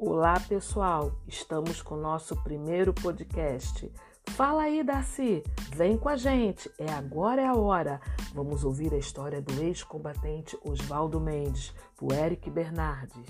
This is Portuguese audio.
Olá, pessoal! Estamos com o nosso primeiro podcast. Fala aí, Darcy! Vem com a gente! É agora é a hora! Vamos ouvir a história do ex-combatente Oswaldo Mendes, por Eric Bernardes.